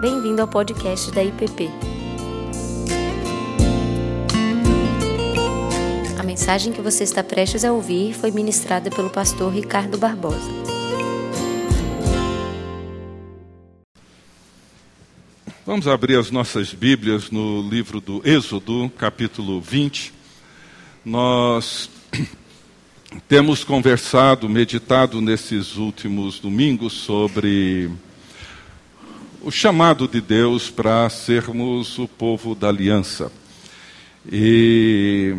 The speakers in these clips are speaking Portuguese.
Bem-vindo ao podcast da IPP. A mensagem que você está prestes a ouvir foi ministrada pelo pastor Ricardo Barbosa. Vamos abrir as nossas Bíblias no livro do Êxodo, capítulo 20. Nós temos conversado, meditado nesses últimos domingos sobre o chamado de Deus para sermos o povo da aliança. E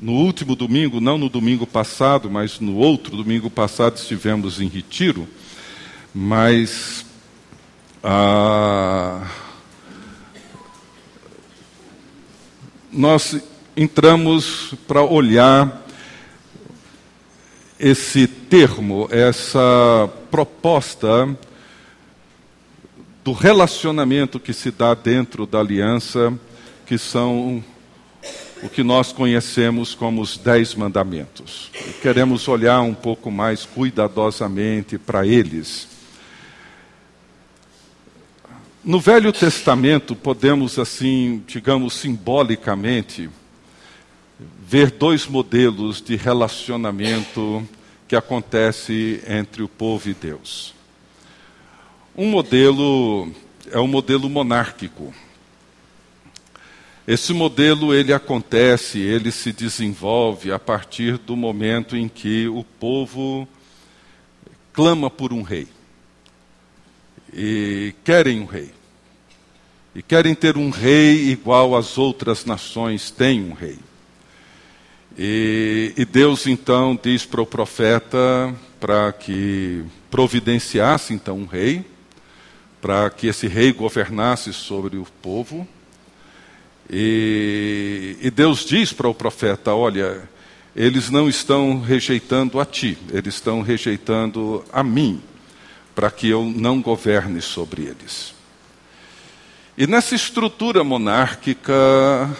no último domingo, não no domingo passado, mas no outro domingo passado, estivemos em retiro, mas nós entramos para olhar esse termo, essa proposta do relacionamento que se dá dentro da aliança, que são o que nós conhecemos como os Dez Mandamentos. E queremos olhar um pouco mais cuidadosamente para eles. No Velho Testamento, podemos, assim, digamos, simbolicamente, ver dois modelos de relacionamento que acontece entre o povo e Deus. Um modelo é um modelo monárquico. Esse modelo ele acontece, ele se desenvolve a partir do momento em que o povo clama por um rei e querem um rei. E querem ter um rei igual às outras nações têm um rei. E, e Deus então diz para o profeta para que providenciasse então um rei, para que esse rei governasse sobre o povo. E, e Deus diz para o profeta: Olha, eles não estão rejeitando a ti, eles estão rejeitando a mim para que eu não governe sobre eles. E nessa estrutura monárquica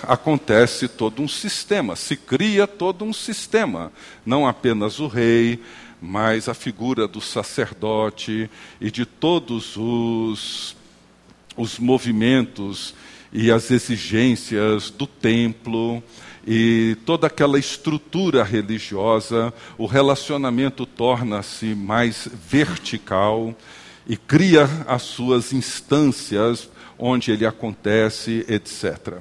acontece todo um sistema, se cria todo um sistema, não apenas o rei, mas a figura do sacerdote e de todos os, os movimentos e as exigências do templo e toda aquela estrutura religiosa, o relacionamento torna-se mais vertical e cria as suas instâncias onde ele acontece, etc.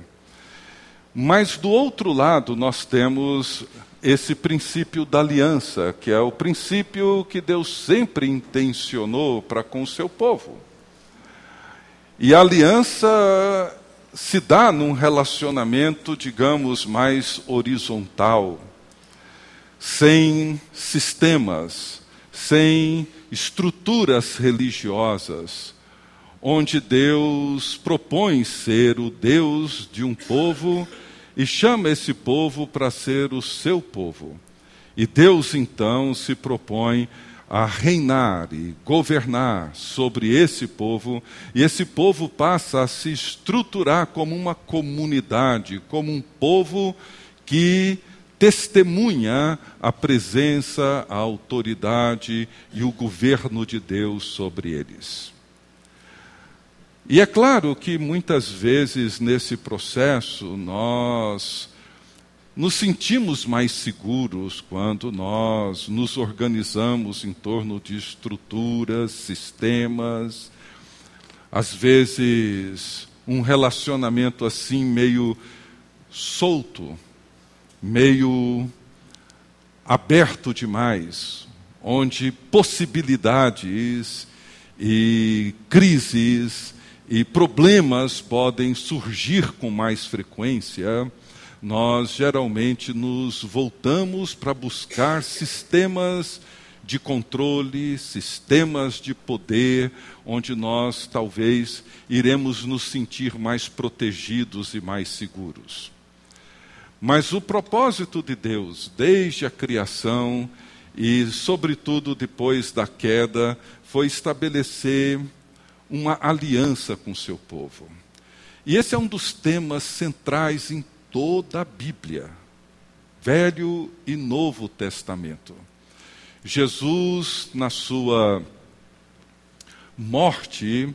Mas do outro lado, nós temos esse princípio da aliança, que é o princípio que Deus sempre intencionou para com o seu povo. E a aliança se dá num relacionamento, digamos, mais horizontal, sem sistemas, sem estruturas religiosas, onde Deus propõe ser o Deus de um povo e chama esse povo para ser o seu povo. E Deus então se propõe a reinar e governar sobre esse povo, e esse povo passa a se estruturar como uma comunidade, como um povo que testemunha a presença, a autoridade e o governo de Deus sobre eles. E é claro que muitas vezes nesse processo nós nos sentimos mais seguros quando nós nos organizamos em torno de estruturas, sistemas, às vezes um relacionamento assim meio solto, meio aberto demais, onde possibilidades e crises e problemas podem surgir com mais frequência nós geralmente nos voltamos para buscar sistemas de controle, sistemas de poder, onde nós talvez iremos nos sentir mais protegidos e mais seguros. Mas o propósito de Deus, desde a criação e, sobretudo, depois da queda, foi estabelecer uma aliança com seu povo. E esse é um dos temas centrais em toda a Bíblia, Velho e Novo Testamento. Jesus, na sua morte,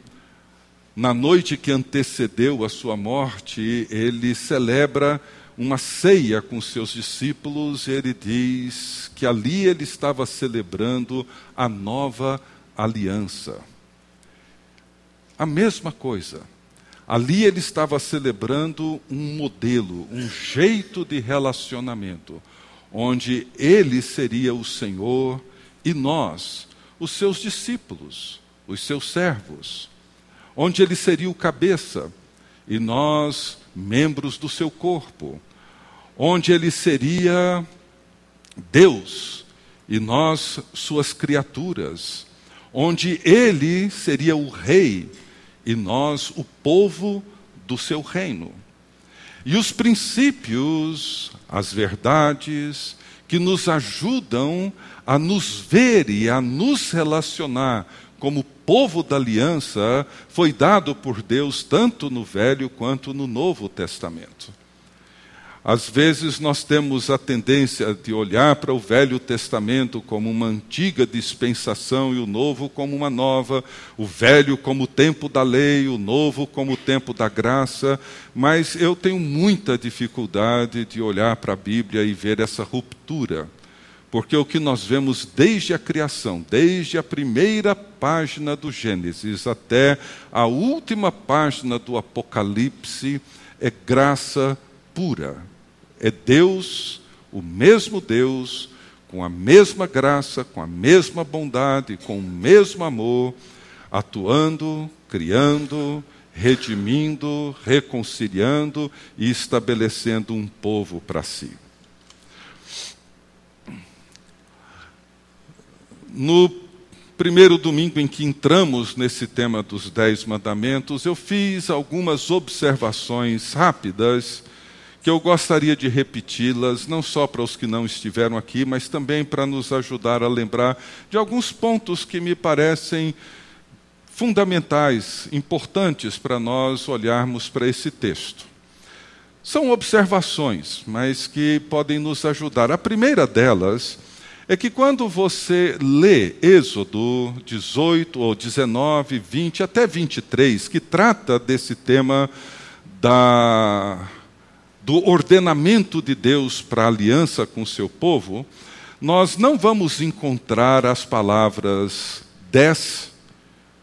na noite que antecedeu a sua morte, ele celebra uma ceia com seus discípulos, ele diz que ali ele estava celebrando a nova aliança. A mesma coisa. Ali ele estava celebrando um modelo, um jeito de relacionamento, onde ele seria o Senhor e nós, os seus discípulos, os seus servos, onde ele seria o cabeça e nós, membros do seu corpo, onde ele seria Deus e nós, suas criaturas, onde ele seria o rei e nós, o povo do seu reino. E os princípios, as verdades que nos ajudam a nos ver e a nos relacionar como povo da aliança foi dado por Deus tanto no Velho quanto no Novo Testamento. Às vezes nós temos a tendência de olhar para o Velho Testamento como uma antiga dispensação e o Novo como uma nova, o Velho como o tempo da lei, o Novo como o tempo da graça, mas eu tenho muita dificuldade de olhar para a Bíblia e ver essa ruptura. Porque o que nós vemos desde a criação, desde a primeira página do Gênesis até a última página do Apocalipse, é graça pura é Deus, o mesmo Deus, com a mesma graça, com a mesma bondade, com o mesmo amor, atuando, criando, redimindo, reconciliando e estabelecendo um povo para si. No primeiro domingo em que entramos nesse tema dos Dez Mandamentos, eu fiz algumas observações rápidas que eu gostaria de repeti-las, não só para os que não estiveram aqui, mas também para nos ajudar a lembrar de alguns pontos que me parecem fundamentais, importantes para nós olharmos para esse texto. São observações, mas que podem nos ajudar. A primeira delas é que quando você lê Êxodo 18 ou 19, 20 até 23, que trata desse tema da do ordenamento de Deus para a aliança com o seu povo, nós não vamos encontrar as palavras dez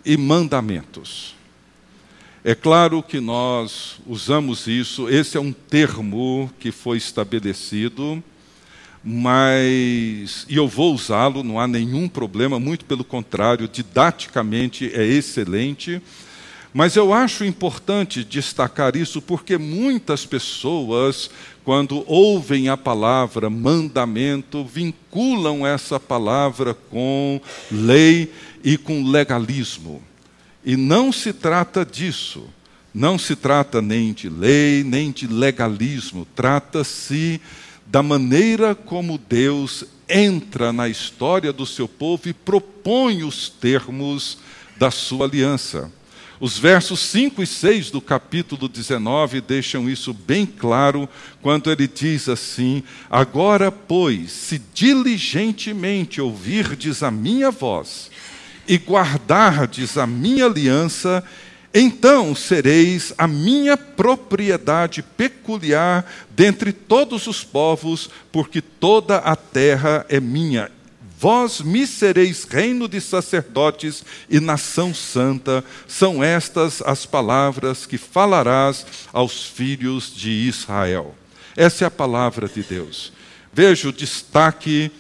e mandamentos. É claro que nós usamos isso, esse é um termo que foi estabelecido, mas, e eu vou usá-lo, não há nenhum problema, muito pelo contrário, didaticamente é excelente mas eu acho importante destacar isso porque muitas pessoas, quando ouvem a palavra mandamento, vinculam essa palavra com lei e com legalismo. E não se trata disso. Não se trata nem de lei, nem de legalismo. Trata-se da maneira como Deus entra na história do seu povo e propõe os termos da sua aliança. Os versos 5 e 6 do capítulo 19 deixam isso bem claro, quando ele diz assim: Agora, pois, se diligentemente ouvirdes a minha voz e guardardes a minha aliança, então sereis a minha propriedade peculiar dentre todos os povos, porque toda a terra é minha Vós me sereis reino de sacerdotes e nação santa, são estas as palavras que falarás aos filhos de Israel. Essa é a palavra de Deus. Veja o destaque: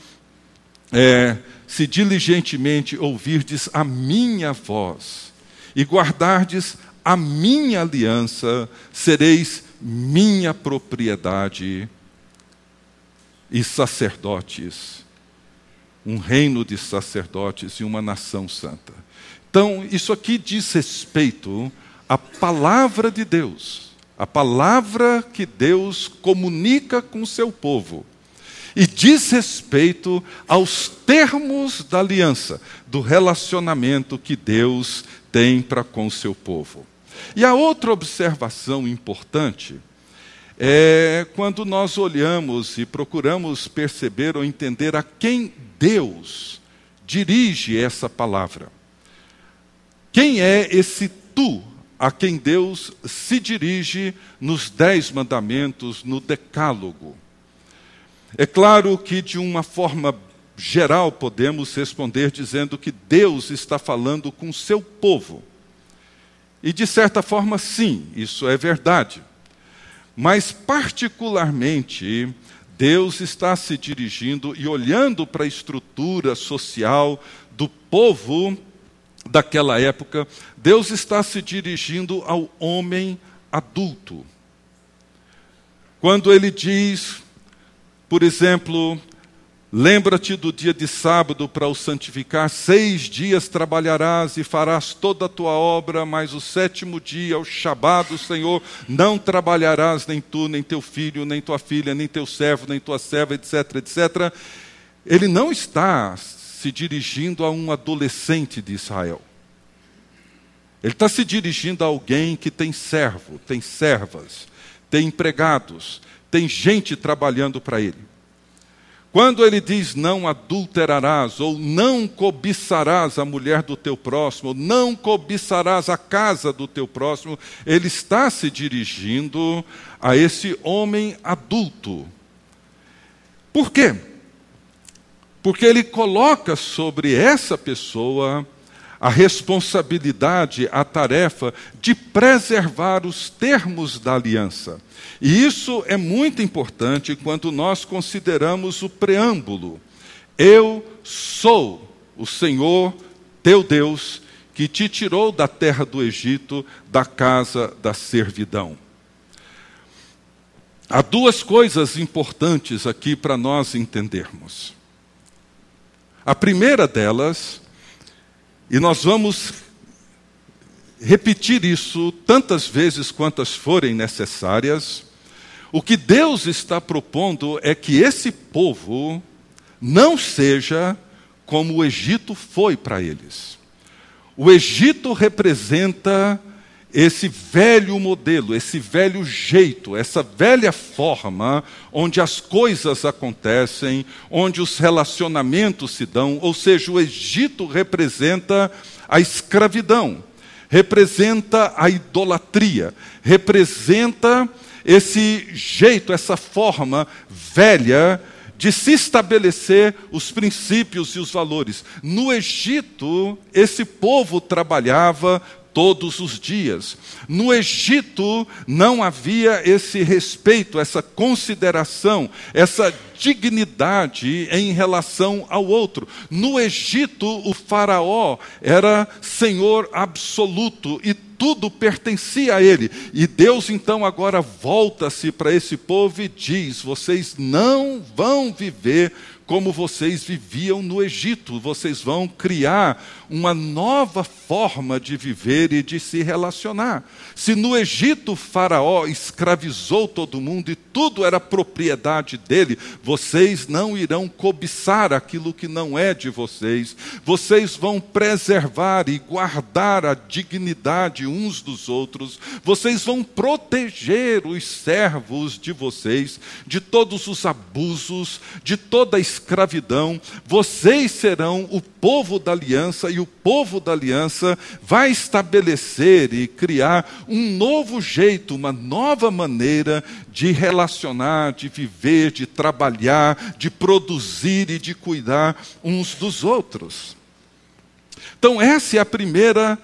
é, se diligentemente ouvirdes a minha voz e guardardes a minha aliança, sereis minha propriedade e sacerdotes um reino de sacerdotes e uma nação santa. Então, isso aqui diz respeito à palavra de Deus, a palavra que Deus comunica com o seu povo. E diz respeito aos termos da aliança, do relacionamento que Deus tem para com o seu povo. E a outra observação importante é quando nós olhamos e procuramos perceber ou entender a quem Deus dirige essa palavra. Quem é esse tu a quem Deus se dirige nos Dez Mandamentos, no Decálogo. É claro que, de uma forma geral, podemos responder dizendo que Deus está falando com seu povo. E, de certa forma, sim, isso é verdade. Mas, particularmente, Deus está se dirigindo e olhando para a estrutura social do povo daquela época, Deus está se dirigindo ao homem adulto. Quando ele diz, por exemplo, Lembra-te do dia de sábado para o santificar. Seis dias trabalharás e farás toda a tua obra, mas o sétimo dia, o Shabat Senhor, não trabalharás nem tu, nem teu filho, nem tua filha, nem teu servo, nem tua serva, etc, etc. Ele não está se dirigindo a um adolescente de Israel. Ele está se dirigindo a alguém que tem servo, tem servas, tem empregados, tem gente trabalhando para ele. Quando ele diz não adulterarás, ou não cobiçarás a mulher do teu próximo, não cobiçarás a casa do teu próximo, ele está se dirigindo a esse homem adulto. Por quê? Porque ele coloca sobre essa pessoa a responsabilidade, a tarefa de preservar os termos da aliança. E isso é muito importante quando nós consideramos o preâmbulo. Eu sou o Senhor teu Deus que te tirou da terra do Egito, da casa da servidão. Há duas coisas importantes aqui para nós entendermos. A primeira delas e nós vamos repetir isso tantas vezes quantas forem necessárias. O que Deus está propondo é que esse povo não seja como o Egito foi para eles. O Egito representa esse velho modelo, esse velho jeito, essa velha forma onde as coisas acontecem, onde os relacionamentos se dão, ou seja, o Egito representa a escravidão, representa a idolatria, representa esse jeito, essa forma velha de se estabelecer os princípios e os valores. No Egito, esse povo trabalhava todos os dias. No Egito não havia esse respeito, essa consideração, essa dignidade em relação ao outro. No Egito, o Faraó era senhor absoluto e tudo pertencia a ele. E Deus então agora volta-se para esse povo e diz: vocês não vão viver como vocês viviam no Egito. Vocês vão criar uma nova forma de viver e de se relacionar. Se no Egito Faraó escravizou todo mundo e tudo era propriedade dele, vocês não irão cobiçar aquilo que não é de vocês. Vocês vão preservar e guardar a dignidade uns dos outros. Vocês vão proteger os servos de vocês de todos os abusos, de toda a escravidão, vocês serão o povo da aliança e o povo da aliança vai estabelecer e criar um novo jeito, uma nova maneira de relacionar, de viver, de trabalhar, de produzir e de cuidar uns dos outros. Então, essa é a primeira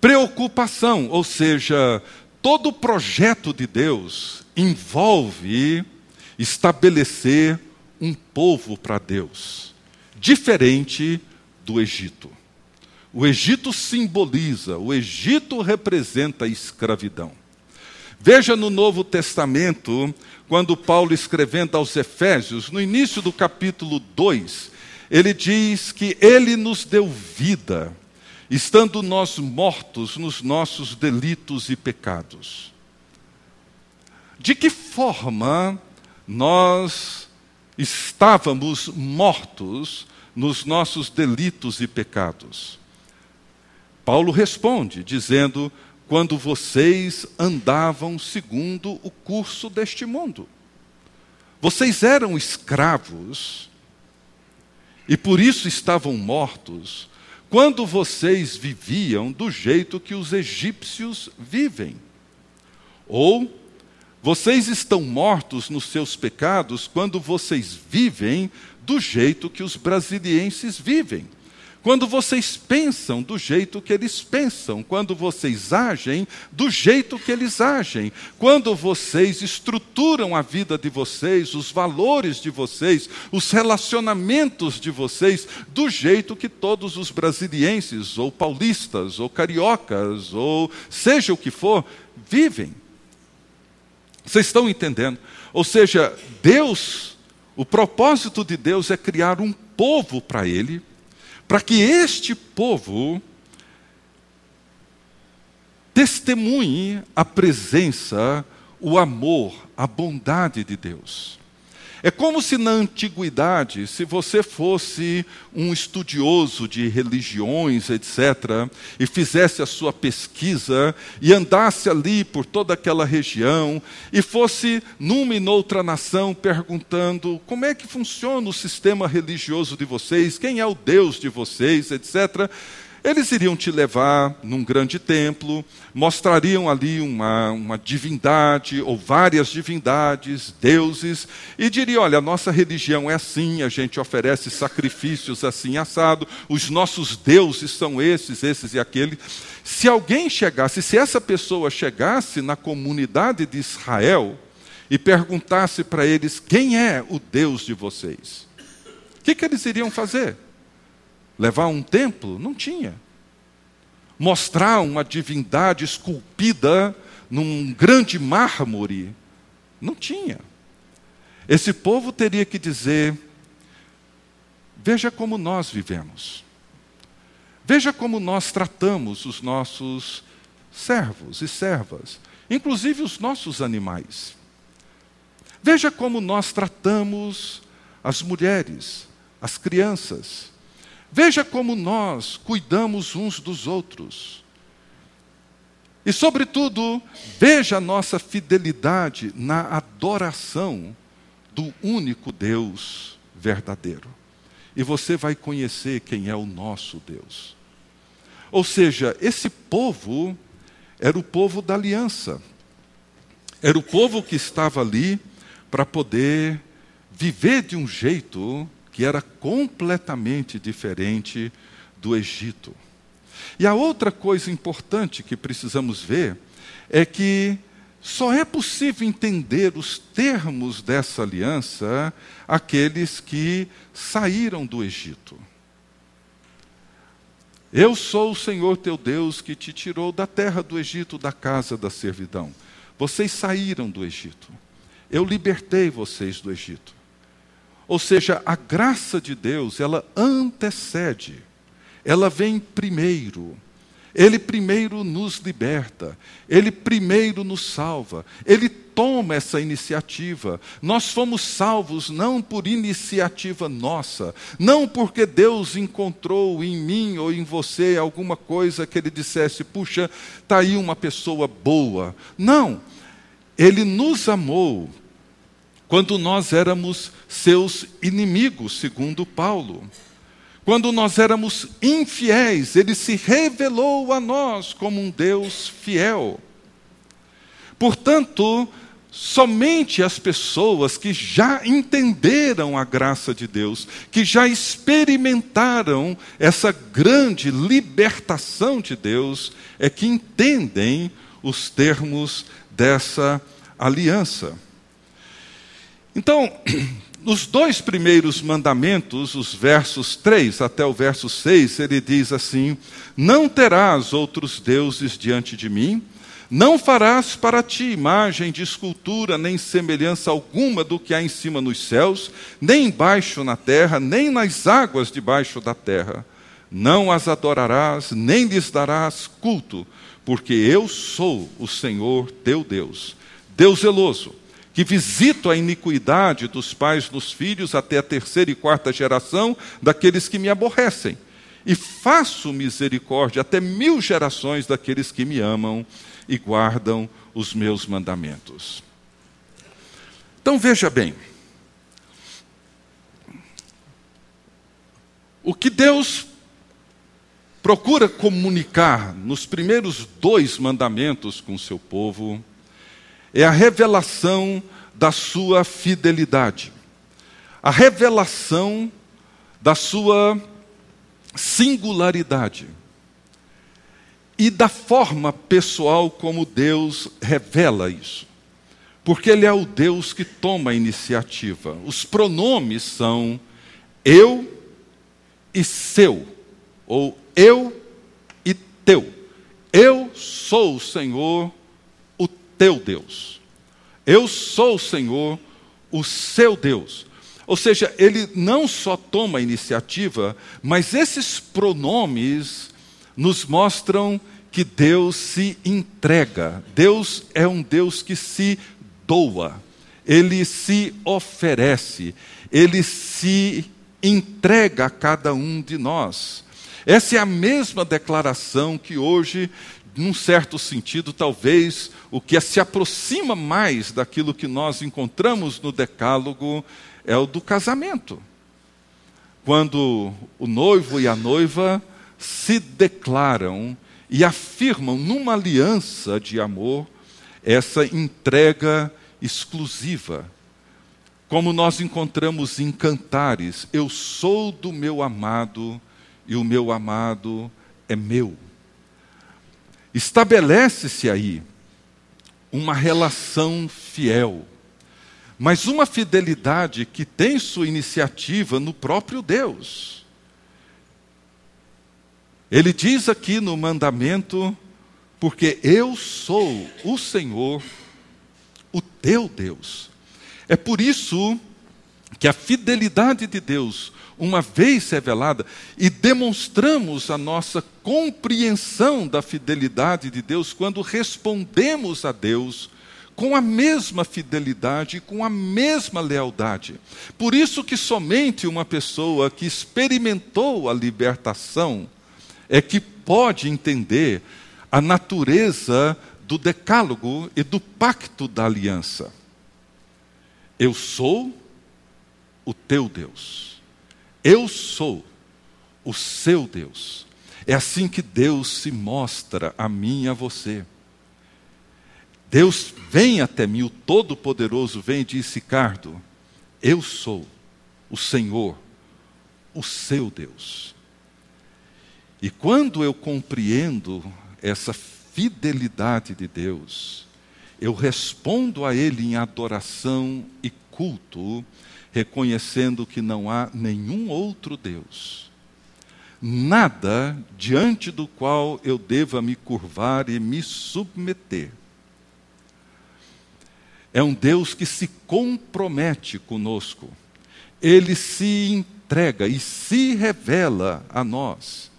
preocupação, ou seja, todo o projeto de Deus envolve estabelecer um povo para Deus, diferente do Egito. O Egito simboliza, o Egito representa a escravidão. Veja no Novo Testamento, quando Paulo escrevendo aos Efésios, no início do capítulo 2, ele diz que ele nos deu vida, estando nós mortos nos nossos delitos e pecados. De que forma nós estávamos mortos nos nossos delitos e pecados. Paulo responde, dizendo: quando vocês andavam segundo o curso deste mundo. Vocês eram escravos e por isso estavam mortos, quando vocês viviam do jeito que os egípcios vivem. Ou vocês estão mortos nos seus pecados quando vocês vivem do jeito que os brasilienses vivem. Quando vocês pensam do jeito que eles pensam, quando vocês agem do jeito que eles agem, quando vocês estruturam a vida de vocês, os valores de vocês, os relacionamentos de vocês, do jeito que todos os brasilienses, ou paulistas, ou cariocas, ou seja o que for, vivem. Vocês estão entendendo? Ou seja, Deus, o propósito de Deus é criar um povo para Ele para que este povo testemunhe a presença, o amor, a bondade de Deus. É como se na antiguidade, se você fosse um estudioso de religiões, etc., e fizesse a sua pesquisa e andasse ali por toda aquela região e fosse numa e noutra nação perguntando como é que funciona o sistema religioso de vocês, quem é o Deus de vocês, etc. Eles iriam te levar num grande templo, mostrariam ali uma, uma divindade ou várias divindades, deuses, e diriam: olha, a nossa religião é assim, a gente oferece sacrifícios assim assado, os nossos deuses são esses, esses e aqueles. Se alguém chegasse, se essa pessoa chegasse na comunidade de Israel e perguntasse para eles quem é o Deus de vocês, o que, que eles iriam fazer? Levar um templo? Não tinha. Mostrar uma divindade esculpida num grande mármore? Não tinha. Esse povo teria que dizer: veja como nós vivemos. Veja como nós tratamos os nossos servos e servas, inclusive os nossos animais. Veja como nós tratamos as mulheres, as crianças, Veja como nós cuidamos uns dos outros. E, sobretudo, veja a nossa fidelidade na adoração do único Deus verdadeiro. E você vai conhecer quem é o nosso Deus. Ou seja, esse povo era o povo da aliança. Era o povo que estava ali para poder viver de um jeito que era completamente diferente do Egito. E a outra coisa importante que precisamos ver é que só é possível entender os termos dessa aliança aqueles que saíram do Egito. Eu sou o Senhor teu Deus que te tirou da terra do Egito, da casa da servidão. Vocês saíram do Egito. Eu libertei vocês do Egito. Ou seja, a graça de Deus, ela antecede, ela vem primeiro. Ele primeiro nos liberta, ele primeiro nos salva, ele toma essa iniciativa. Nós fomos salvos não por iniciativa nossa, não porque Deus encontrou em mim ou em você alguma coisa que ele dissesse, puxa, está aí uma pessoa boa. Não, ele nos amou quando nós éramos seus inimigos, segundo Paulo. Quando nós éramos infiéis, ele se revelou a nós como um Deus fiel. Portanto, somente as pessoas que já entenderam a graça de Deus, que já experimentaram essa grande libertação de Deus, é que entendem os termos dessa aliança. Então, nos dois primeiros mandamentos, os versos 3 até o verso 6, ele diz assim: Não terás outros deuses diante de mim, não farás para ti imagem de escultura, nem semelhança alguma do que há em cima nos céus, nem embaixo na terra, nem nas águas debaixo da terra. Não as adorarás, nem lhes darás culto, porque eu sou o Senhor teu Deus, Deus zeloso que visito a iniquidade dos pais nos filhos até a terceira e quarta geração daqueles que me aborrecem, e faço misericórdia até mil gerações daqueles que me amam e guardam os meus mandamentos. Então veja bem, o que Deus procura comunicar nos primeiros dois mandamentos com o seu povo é a revelação da sua fidelidade, a revelação da sua singularidade e da forma pessoal como Deus revela isso. Porque Ele é o Deus que toma a iniciativa. Os pronomes são eu e seu, ou eu e teu. Eu sou o Senhor, teu Deus. Eu sou o Senhor, o seu Deus. Ou seja, ele não só toma a iniciativa, mas esses pronomes nos mostram que Deus se entrega. Deus é um Deus que se doa, ele se oferece, ele se entrega a cada um de nós. Essa é a mesma declaração que hoje, num certo sentido, talvez o que se aproxima mais daquilo que nós encontramos no Decálogo é o do casamento. Quando o noivo e a noiva se declaram e afirmam numa aliança de amor essa entrega exclusiva. Como nós encontramos em cantares, eu sou do meu amado e o meu amado é meu. Estabelece-se aí uma relação fiel, mas uma fidelidade que tem sua iniciativa no próprio Deus. Ele diz aqui no mandamento porque eu sou o Senhor, o teu Deus. É por isso que a fidelidade de Deus, uma vez revelada, e demonstramos a nossa compreensão da fidelidade de Deus quando respondemos a Deus com a mesma fidelidade, com a mesma lealdade. Por isso que somente uma pessoa que experimentou a libertação é que pode entender a natureza do decálogo e do pacto da aliança. Eu sou o teu Deus. Eu sou o seu Deus. É assim que Deus se mostra a mim e a você. Deus vem até mim, o Todo-Poderoso vem e diz: Ricardo, eu sou o Senhor, o seu Deus. E quando eu compreendo essa fidelidade de Deus, eu respondo a Ele em adoração e culto, reconhecendo que não há nenhum outro Deus, nada diante do qual eu deva me curvar e me submeter. É um Deus que se compromete conosco, ele se entrega e se revela a nós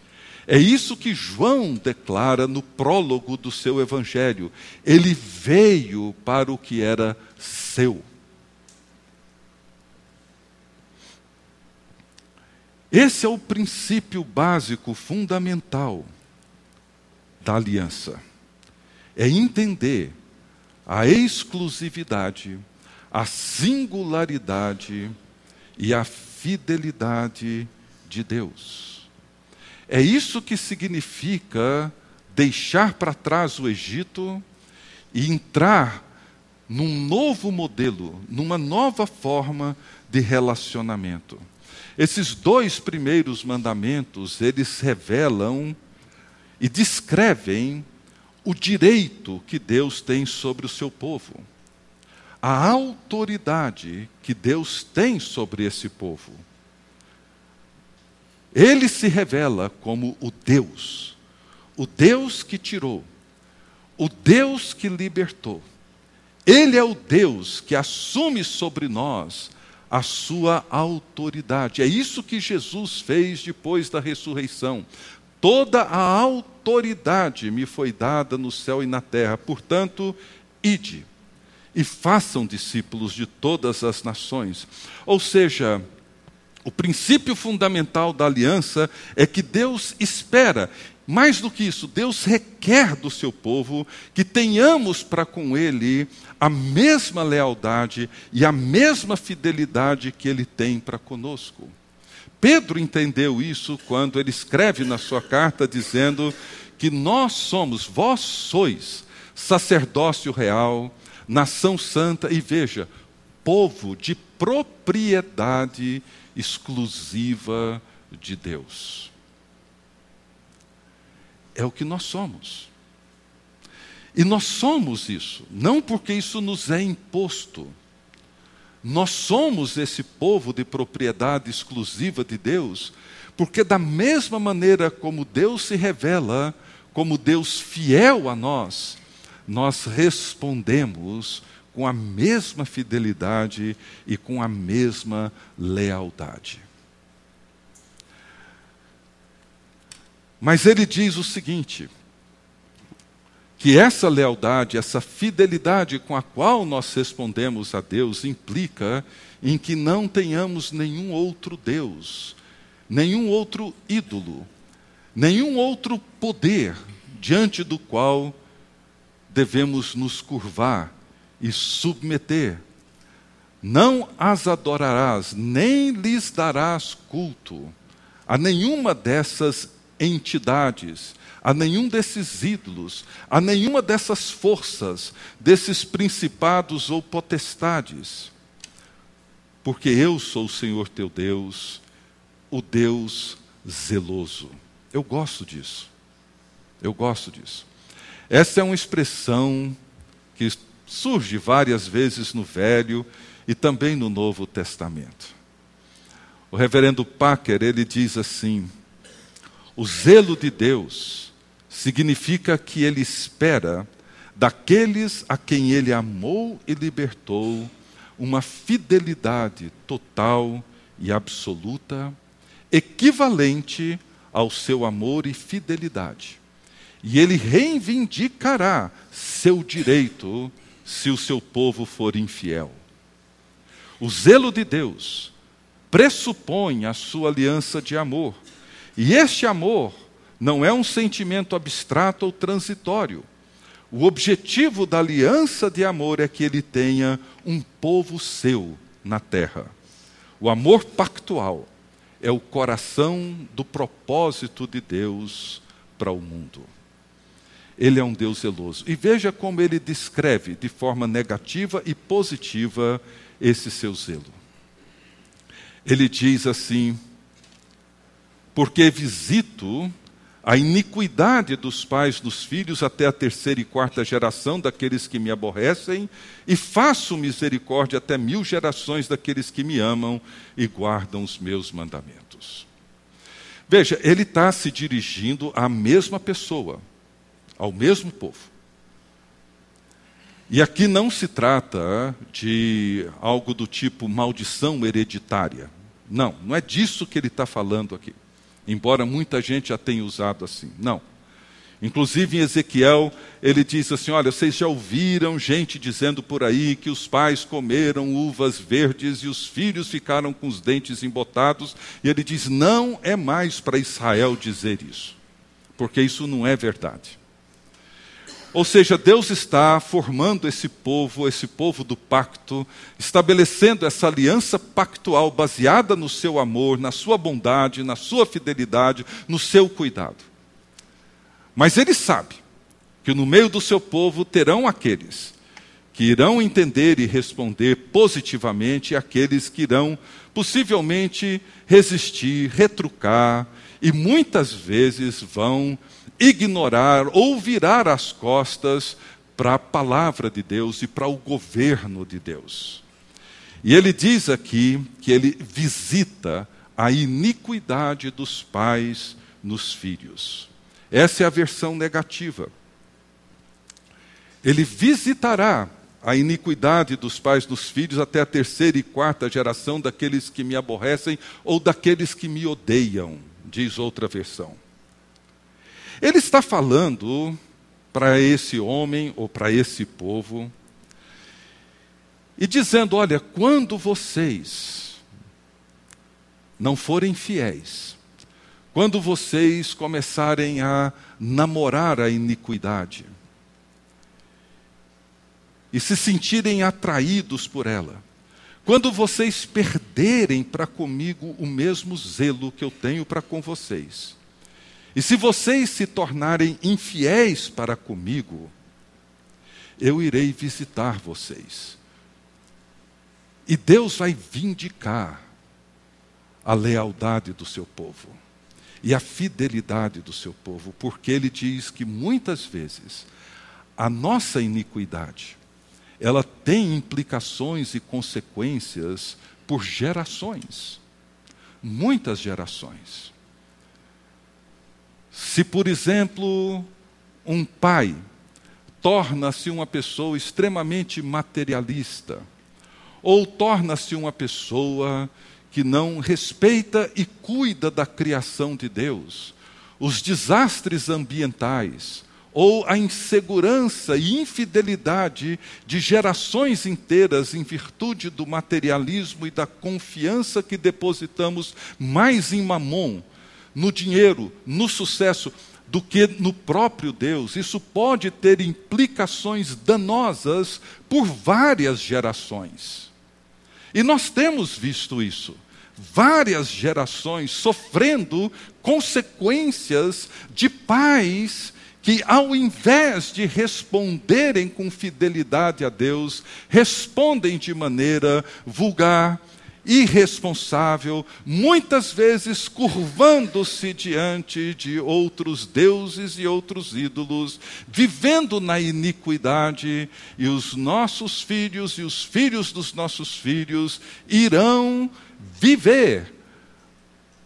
é isso que João declara no prólogo do seu evangelho. Ele veio para o que era seu. Esse é o princípio básico, fundamental da aliança. É entender a exclusividade, a singularidade e a fidelidade de Deus. É isso que significa deixar para trás o Egito e entrar num novo modelo, numa nova forma de relacionamento. Esses dois primeiros mandamentos, eles revelam e descrevem o direito que Deus tem sobre o seu povo, a autoridade que Deus tem sobre esse povo. Ele se revela como o Deus, o Deus que tirou, o Deus que libertou. Ele é o Deus que assume sobre nós a sua autoridade. É isso que Jesus fez depois da ressurreição. Toda a autoridade me foi dada no céu e na terra. Portanto, ide e façam discípulos de todas as nações. Ou seja, o princípio fundamental da aliança é que Deus espera, mais do que isso, Deus requer do seu povo que tenhamos para com Ele a mesma lealdade e a mesma fidelidade que Ele tem para conosco. Pedro entendeu isso quando ele escreve na sua carta dizendo que nós somos, vós sois sacerdócio real, nação santa e veja, povo de propriedade exclusiva de Deus. É o que nós somos. E nós somos isso, não porque isso nos é imposto. Nós somos esse povo de propriedade exclusiva de Deus, porque, da mesma maneira como Deus se revela, como Deus fiel a nós, nós respondemos com a mesma fidelidade e com a mesma lealdade. Mas ele diz o seguinte: que essa lealdade, essa fidelidade com a qual nós respondemos a Deus implica em que não tenhamos nenhum outro Deus, nenhum outro ídolo, nenhum outro poder diante do qual devemos nos curvar e submeter. Não as adorarás, nem lhes darás culto a nenhuma dessas entidades, a nenhum desses ídolos, a nenhuma dessas forças, desses principados ou potestades. Porque eu sou o Senhor teu Deus, o Deus zeloso. Eu gosto disso. Eu gosto disso. Essa é uma expressão que surge várias vezes no Velho e também no Novo Testamento. O reverendo Packer, ele diz assim: o zelo de Deus significa que ele espera daqueles a quem ele amou e libertou uma fidelidade total e absoluta, equivalente ao seu amor e fidelidade. E ele reivindicará seu direito se o seu povo for infiel. O zelo de Deus pressupõe a sua aliança de amor e este amor não é um sentimento abstrato ou transitório. O objetivo da aliança de amor é que ele tenha um povo seu na terra. O amor pactual é o coração do propósito de Deus para o mundo. Ele é um Deus zeloso. E veja como ele descreve de forma negativa e positiva esse seu zelo. Ele diz assim: porque visito a iniquidade dos pais dos filhos até a terceira e quarta geração daqueles que me aborrecem, e faço misericórdia até mil gerações daqueles que me amam e guardam os meus mandamentos. Veja, ele está se dirigindo à mesma pessoa, ao mesmo povo. E aqui não se trata de algo do tipo maldição hereditária. Não, não é disso que ele está falando aqui embora muita gente a tenha usado assim. Não. Inclusive em Ezequiel, ele diz assim: Olha, vocês já ouviram gente dizendo por aí que os pais comeram uvas verdes e os filhos ficaram com os dentes embotados. E ele diz: Não é mais para Israel dizer isso, porque isso não é verdade. Ou seja, Deus está formando esse povo, esse povo do pacto, estabelecendo essa aliança pactual baseada no seu amor, na sua bondade, na sua fidelidade, no seu cuidado. Mas ele sabe que no meio do seu povo terão aqueles que irão entender e responder positivamente, aqueles que irão possivelmente resistir, retrucar, e muitas vezes vão ignorar ou virar as costas para a palavra de Deus e para o governo de Deus. E ele diz aqui que ele visita a iniquidade dos pais nos filhos. Essa é a versão negativa. Ele visitará a iniquidade dos pais nos filhos até a terceira e quarta geração daqueles que me aborrecem ou daqueles que me odeiam, diz outra versão. Ele está falando para esse homem ou para esse povo e dizendo: olha, quando vocês não forem fiéis, quando vocês começarem a namorar a iniquidade e se sentirem atraídos por ela, Quando vocês perderem para comigo o mesmo zelo que eu tenho para com vocês, e se vocês se tornarem infiéis para comigo, eu irei visitar vocês. E Deus vai vindicar a lealdade do seu povo e a fidelidade do seu povo, porque ele diz que muitas vezes a nossa iniquidade ela tem implicações e consequências por gerações. Muitas gerações. Se, por exemplo, um pai torna-se uma pessoa extremamente materialista, ou torna-se uma pessoa que não respeita e cuida da criação de Deus, os desastres ambientais, ou a insegurança e infidelidade de gerações inteiras em virtude do materialismo e da confiança que depositamos mais em mamon, no dinheiro, no sucesso, do que no próprio Deus. Isso pode ter implicações danosas por várias gerações. E nós temos visto isso várias gerações sofrendo consequências de pais que, ao invés de responderem com fidelidade a Deus, respondem de maneira vulgar, irresponsável, muitas vezes curvando-se diante de outros deuses e outros ídolos, vivendo na iniquidade, e os nossos filhos e os filhos dos nossos filhos irão viver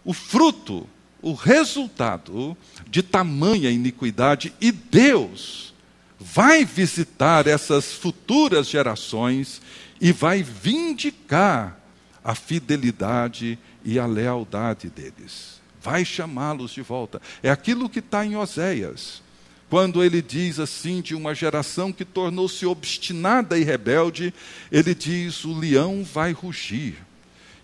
o fruto o resultado de tamanha iniquidade e Deus vai visitar essas futuras gerações e vai vindicar a fidelidade e a lealdade deles. Vai chamá-los de volta. É aquilo que está em Oséias, quando ele diz assim de uma geração que tornou-se obstinada e rebelde, ele diz: o leão vai rugir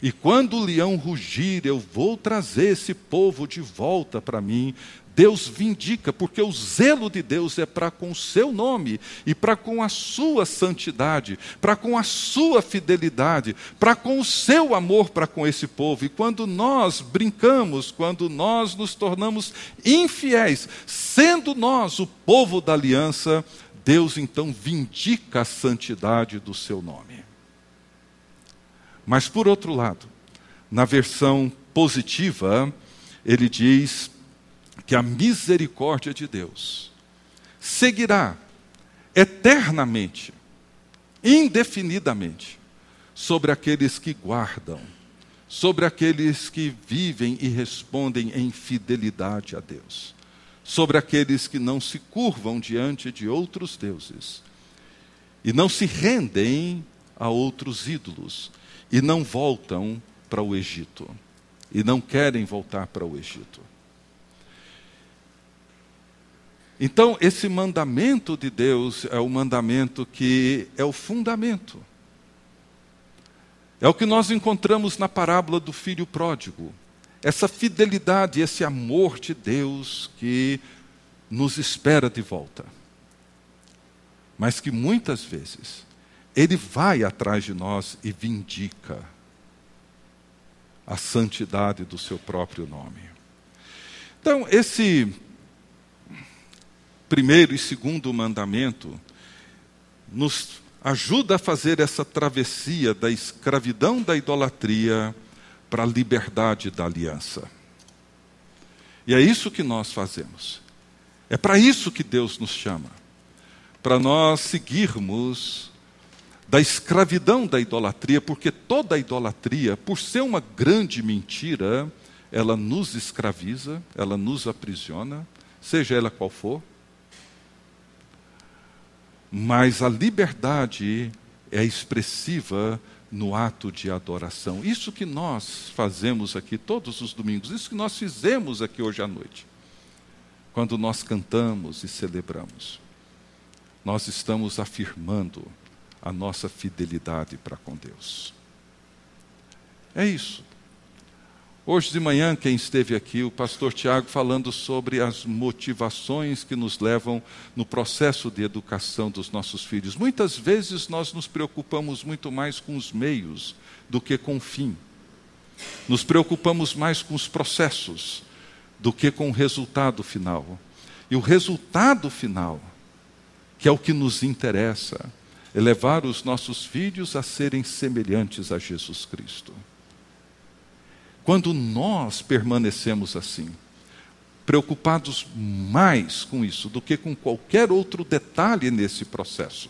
e quando o leão rugir, eu vou trazer esse povo de volta para mim. Deus vindica, porque o zelo de Deus é para com o seu nome e para com a sua santidade, para com a sua fidelidade, para com o seu amor para com esse povo. E quando nós brincamos, quando nós nos tornamos infiéis, sendo nós o povo da aliança, Deus então vindica a santidade do seu nome. Mas, por outro lado, na versão positiva, ele diz que a misericórdia de Deus seguirá eternamente, indefinidamente, sobre aqueles que guardam, sobre aqueles que vivem e respondem em fidelidade a Deus, sobre aqueles que não se curvam diante de outros deuses e não se rendem a outros ídolos e não voltam para o Egito. E não querem voltar para o Egito. Então, esse mandamento de Deus é o mandamento que é o fundamento. É o que nós encontramos na parábola do filho pródigo. Essa fidelidade, esse amor de Deus que nos espera de volta. Mas que muitas vezes ele vai atrás de nós e vindica a santidade do seu próprio nome. Então, esse primeiro e segundo mandamento nos ajuda a fazer essa travessia da escravidão da idolatria para a liberdade da aliança. E é isso que nós fazemos. É para isso que Deus nos chama. Para nós seguirmos da escravidão da idolatria, porque toda idolatria, por ser uma grande mentira, ela nos escraviza, ela nos aprisiona, seja ela qual for. Mas a liberdade é expressiva no ato de adoração. Isso que nós fazemos aqui todos os domingos, isso que nós fizemos aqui hoje à noite, quando nós cantamos e celebramos, nós estamos afirmando a nossa fidelidade para com Deus. É isso. Hoje de manhã, quem esteve aqui, o pastor Tiago, falando sobre as motivações que nos levam no processo de educação dos nossos filhos. Muitas vezes nós nos preocupamos muito mais com os meios do que com o fim. Nos preocupamos mais com os processos do que com o resultado final. E o resultado final, que é o que nos interessa, é levar os nossos filhos a serem semelhantes a Jesus Cristo. Quando nós permanecemos assim, preocupados mais com isso do que com qualquer outro detalhe nesse processo,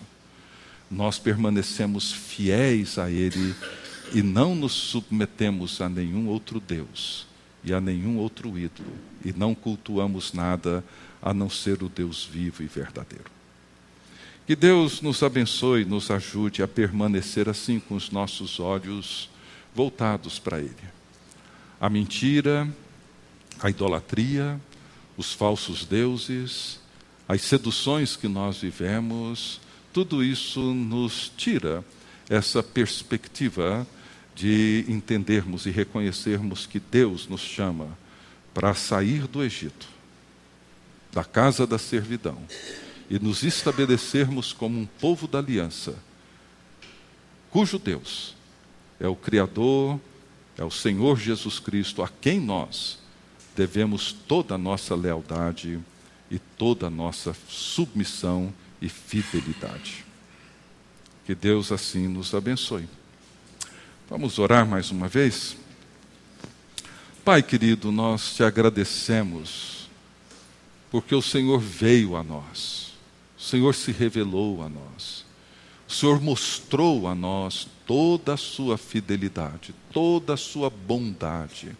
nós permanecemos fiéis a Ele e não nos submetemos a nenhum outro Deus e a nenhum outro ídolo, e não cultuamos nada a não ser o Deus vivo e verdadeiro. Que Deus nos abençoe, nos ajude a permanecer assim com os nossos olhos voltados para Ele. A mentira, a idolatria, os falsos deuses, as seduções que nós vivemos, tudo isso nos tira essa perspectiva de entendermos e reconhecermos que Deus nos chama para sair do Egito, da casa da servidão e nos estabelecermos como um povo da aliança, cujo Deus é o Criador, é o Senhor Jesus Cristo, a quem nós devemos toda a nossa lealdade e toda a nossa submissão e fidelidade. Que Deus assim nos abençoe. Vamos orar mais uma vez? Pai querido, nós te agradecemos, porque o Senhor veio a nós o Senhor se revelou a nós. O Senhor mostrou a nós toda a sua fidelidade, toda a sua bondade,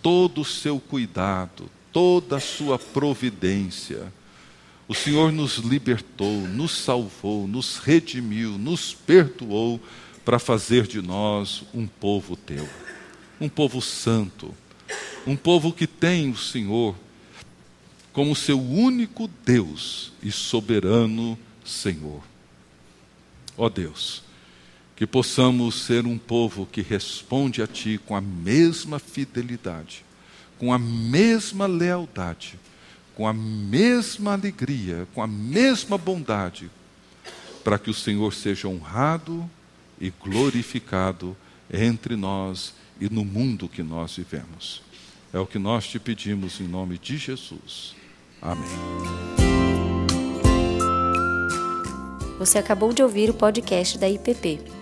todo o seu cuidado, toda a sua providência. O Senhor nos libertou, nos salvou, nos redimiu, nos perdoou para fazer de nós um povo teu, um povo santo, um povo que tem o Senhor como seu único Deus e soberano Senhor. Ó Deus, que possamos ser um povo que responde a Ti com a mesma fidelidade, com a mesma lealdade, com a mesma alegria, com a mesma bondade, para que o Senhor seja honrado e glorificado entre nós e no mundo que nós vivemos. É o que nós te pedimos em nome de Jesus. Amém. Você acabou de ouvir o podcast da IPP.